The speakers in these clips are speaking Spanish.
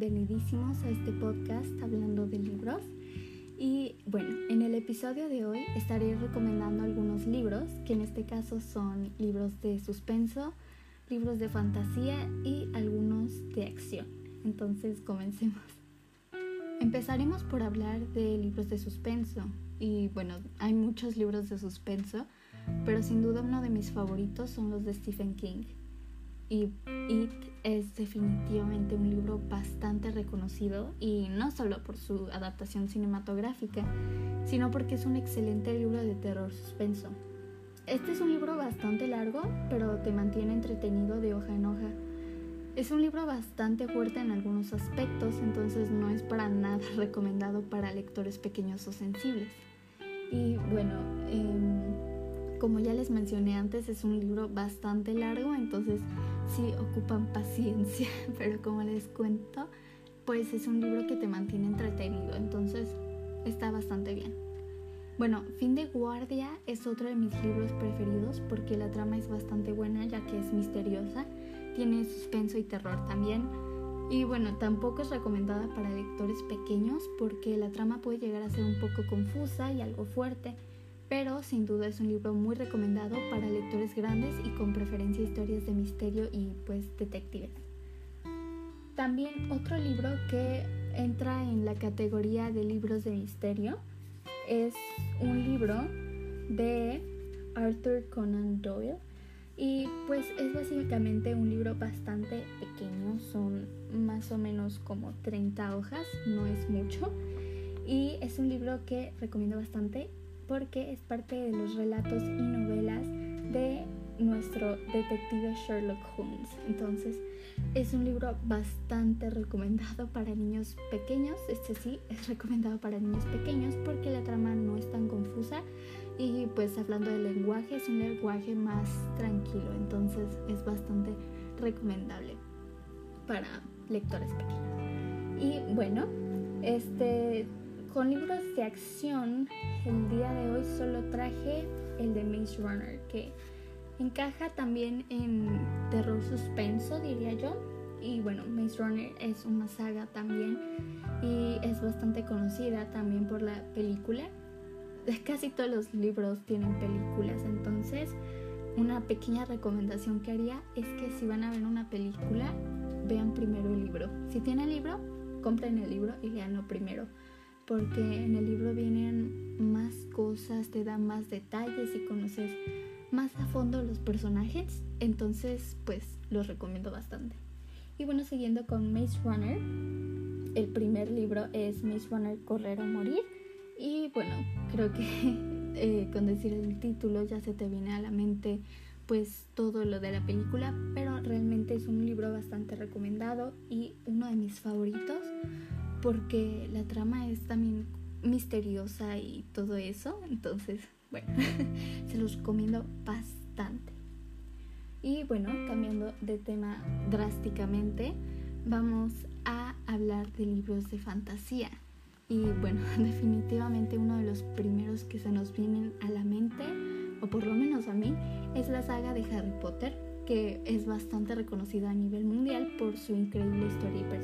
bienvenidísimos a este podcast hablando de libros. Y bueno, en el episodio de hoy estaré recomendando algunos libros, que en este caso son libros de suspenso, libros de fantasía y algunos de acción. Entonces, comencemos. Empezaremos por hablar de libros de suspenso. Y bueno, hay muchos libros de suspenso, pero sin duda uno de mis favoritos son los de Stephen King. Y It es definitivamente un libro bastante reconocido y no solo por su adaptación cinematográfica, sino porque es un excelente libro de terror suspenso. Este es un libro bastante largo, pero te mantiene entretenido de hoja en hoja. Es un libro bastante fuerte en algunos aspectos, entonces no es para nada recomendado para lectores pequeños o sensibles. Y bueno, em, como ya les mencioné antes, es un libro bastante largo, entonces sí ocupan paciencia, pero como les cuento, pues es un libro que te mantiene entretenido, entonces está bastante bien. Bueno, Fin de Guardia es otro de mis libros preferidos porque la trama es bastante buena ya que es misteriosa, tiene suspenso y terror también. Y bueno, tampoco es recomendada para lectores pequeños porque la trama puede llegar a ser un poco confusa y algo fuerte pero sin duda es un libro muy recomendado para lectores grandes y con preferencia historias de misterio y pues detectives. También otro libro que entra en la categoría de libros de misterio es un libro de Arthur Conan Doyle y pues es básicamente un libro bastante pequeño, son más o menos como 30 hojas, no es mucho y es un libro que recomiendo bastante porque es parte de los relatos y novelas de nuestro detective Sherlock Holmes. Entonces, es un libro bastante recomendado para niños pequeños. Este sí es recomendado para niños pequeños porque la trama no es tan confusa y pues hablando del lenguaje es un lenguaje más tranquilo. Entonces, es bastante recomendable para lectores pequeños. Y bueno, este con libros de acción, el día de hoy solo traje el de Maze Runner, que encaja también en terror suspenso, diría yo. Y bueno, Maze Runner es una saga también y es bastante conocida también por la película. Casi todos los libros tienen películas, entonces una pequeña recomendación que haría es que si van a ver una película, vean primero el libro. Si tienen el libro, compren el libro y leanlo primero porque en el libro vienen más cosas, te dan más detalles y conoces más a fondo los personajes, entonces pues los recomiendo bastante. Y bueno, siguiendo con Maze Runner, el primer libro es Maze Runner Correr o Morir y bueno, creo que eh, con decir el título ya se te viene a la mente pues todo lo de la película, pero realmente es un libro bastante recomendado y uno de mis favoritos porque la trama es también misteriosa y todo eso. Entonces, bueno, se los recomiendo bastante. Y bueno, cambiando de tema drásticamente, vamos a hablar de libros de fantasía. Y bueno, definitivamente uno de los primeros que se nos vienen a la mente, o por lo menos a mí, es la saga de Harry Potter, que es bastante reconocida a nivel mundial por su increíble historia y.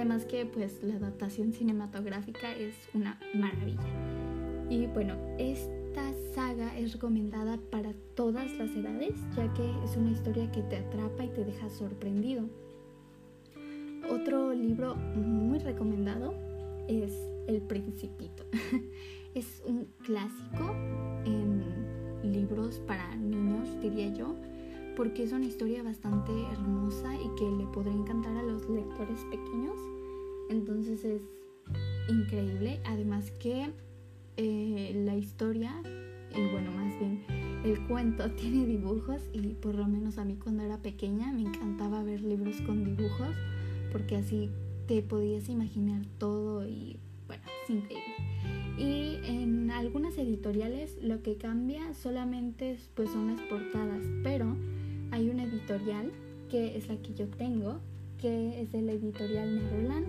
Además que pues la adaptación cinematográfica es una maravilla. Y bueno, esta saga es recomendada para todas las edades, ya que es una historia que te atrapa y te deja sorprendido. Otro libro muy recomendado es El Principito. es un clásico en libros para niños, diría yo, porque es una historia bastante hermosa y que le podría encantar a los lectores pequeños. Entonces es increíble. Además que eh, la historia, y bueno, más bien el cuento tiene dibujos y por lo menos a mí cuando era pequeña me encantaba ver libros con dibujos porque así te podías imaginar todo y bueno, es increíble. Y en algunas editoriales lo que cambia solamente pues son las portadas, pero hay una editorial que es la que yo tengo, que es de la editorial Neverland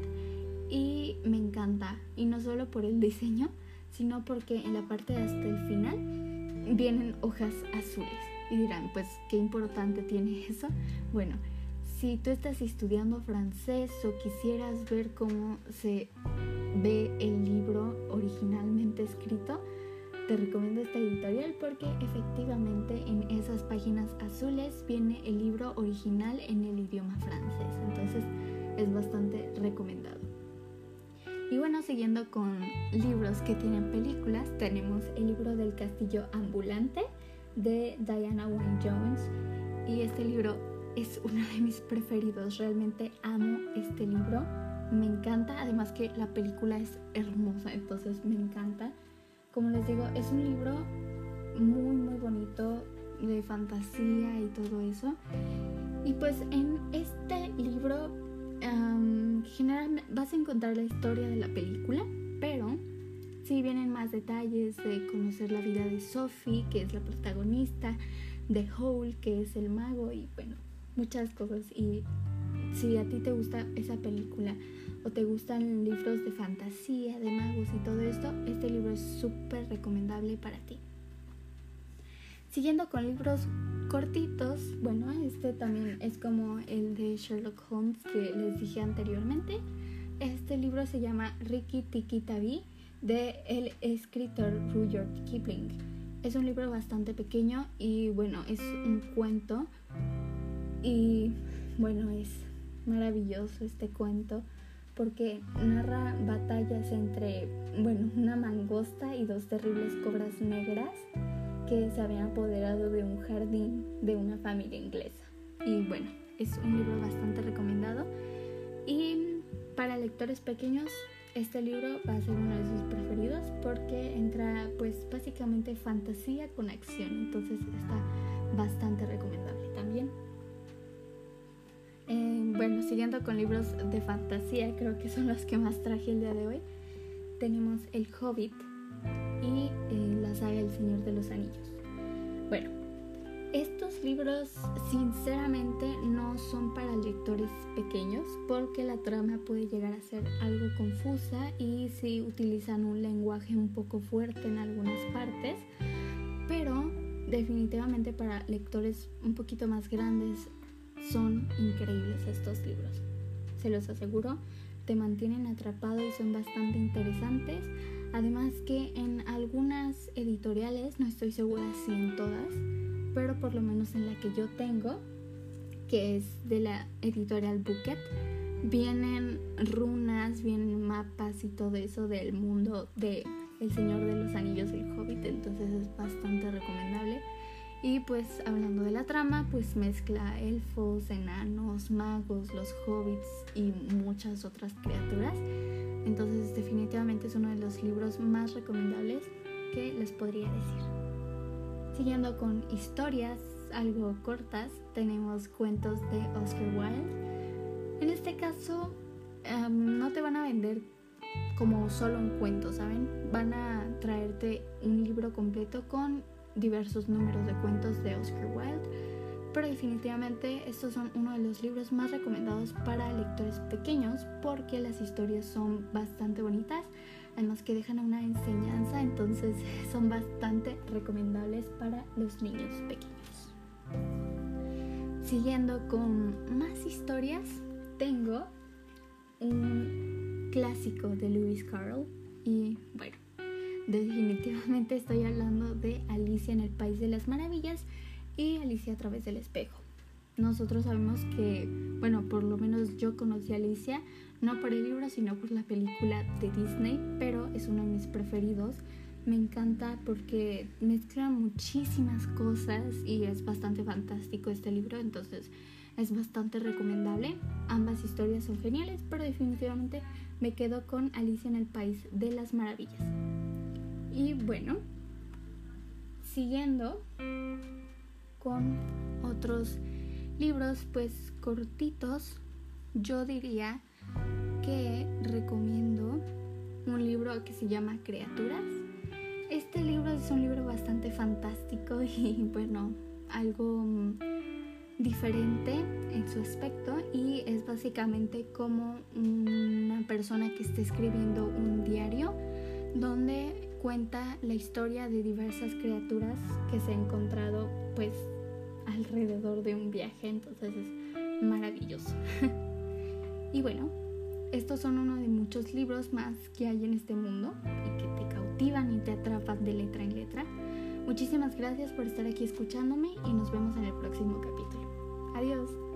y me encanta. Y no solo por el diseño, sino porque en la parte de hasta el final vienen hojas azules. Y dirán, pues, ¿qué importante tiene eso? Bueno, si tú estás estudiando francés o quisieras ver cómo se ve el libro originalmente escrito, te recomiendo esta editorial porque efectivamente en esas páginas azules viene el libro original en el idioma francés. Entonces es bastante recomendado. Y bueno, siguiendo con libros que tienen películas, tenemos el libro del castillo ambulante de Diana Wynne Jones. Y este libro es uno de mis preferidos. Realmente amo este libro. Me encanta. Además que la película es hermosa, entonces me encanta. Como les digo, es un libro muy, muy bonito de fantasía y todo eso. Y pues en este libro generalmente vas a encontrar la historia de la película, pero sí vienen más detalles de conocer la vida de Sophie, que es la protagonista, de Hole, que es el mago, y bueno, muchas cosas. Y si a ti te gusta esa película o te gustan libros de fantasía, de magos y todo esto, este libro es súper recomendable para ti. Siguiendo con libros cortitos, bueno, este también es como el de Sherlock Holmes que les dije anteriormente. Este libro se llama Ricky Tiki Tavi de el escritor Rudyard Kipling. Es un libro bastante pequeño y bueno, es un cuento y bueno, es maravilloso este cuento porque narra batallas entre, bueno, una mangosta y dos terribles cobras negras que se habían apoderado de un jardín de una familia inglesa. Y bueno, es un libro bastante recomendado. Y para lectores pequeños, este libro va a ser uno de sus preferidos porque entra pues básicamente fantasía con acción. Entonces está bastante recomendable también. Eh, bueno, siguiendo con libros de fantasía, creo que son los que más traje el día de hoy. Tenemos El Hobbit y eh, la saga El Señor de los Anillos. Bueno, estos libros sinceramente no son para lectores pequeños porque la trama puede llegar a ser algo confusa y si utilizan un lenguaje un poco fuerte en algunas partes, pero definitivamente para lectores un poquito más grandes son increíbles estos libros. Se los aseguro, te mantienen atrapado y son bastante interesantes. Además que en algunas editoriales, no estoy segura si en todas, pero por lo menos en la que yo tengo, que es de la editorial Bucket, vienen runas, vienen mapas y todo eso del mundo de El Señor de los Anillos el Hobbit, entonces es bastante recomendable. Y pues hablando de la trama, pues mezcla elfos, enanos, magos, los hobbits y muchas otras criaturas. Entonces definitivamente es uno de los libros más recomendables que les podría decir. Siguiendo con historias algo cortas, tenemos cuentos de Oscar Wilde. En este caso, em, no te van a vender como solo un cuento, ¿saben? Van a traerte un libro completo con diversos números de cuentos de Oscar Wilde, pero definitivamente estos son uno de los libros más recomendados para lectores pequeños porque las historias son bastante bonitas, además que dejan una enseñanza, entonces son bastante recomendables para los niños pequeños. Siguiendo con más historias, tengo un clásico de Lewis Carroll y bueno, definitivamente estoy hablando de Alicia en el País de las Maravillas y Alicia a través del espejo. Nosotros sabemos que, bueno, por lo menos yo conocí a Alicia no por el libro, sino por la película de Disney, pero es uno de mis preferidos. Me encanta porque mezcla muchísimas cosas y es bastante fantástico este libro, entonces es bastante recomendable. Ambas historias son geniales, pero definitivamente me quedo con Alicia en el País de las Maravillas. Y bueno, siguiendo con otros libros pues cortitos, yo diría que recomiendo un libro que se llama Criaturas. Este libro es un libro bastante fantástico y bueno, algo diferente en su aspecto y es básicamente como una persona que está escribiendo un diario donde cuenta la historia de diversas criaturas que se han encontrado pues alrededor de un viaje, entonces es maravilloso. y bueno, estos son uno de muchos libros más que hay en este mundo y que te cautivan y te atrapan de letra en letra. Muchísimas gracias por estar aquí escuchándome y nos vemos en el próximo capítulo. Adiós.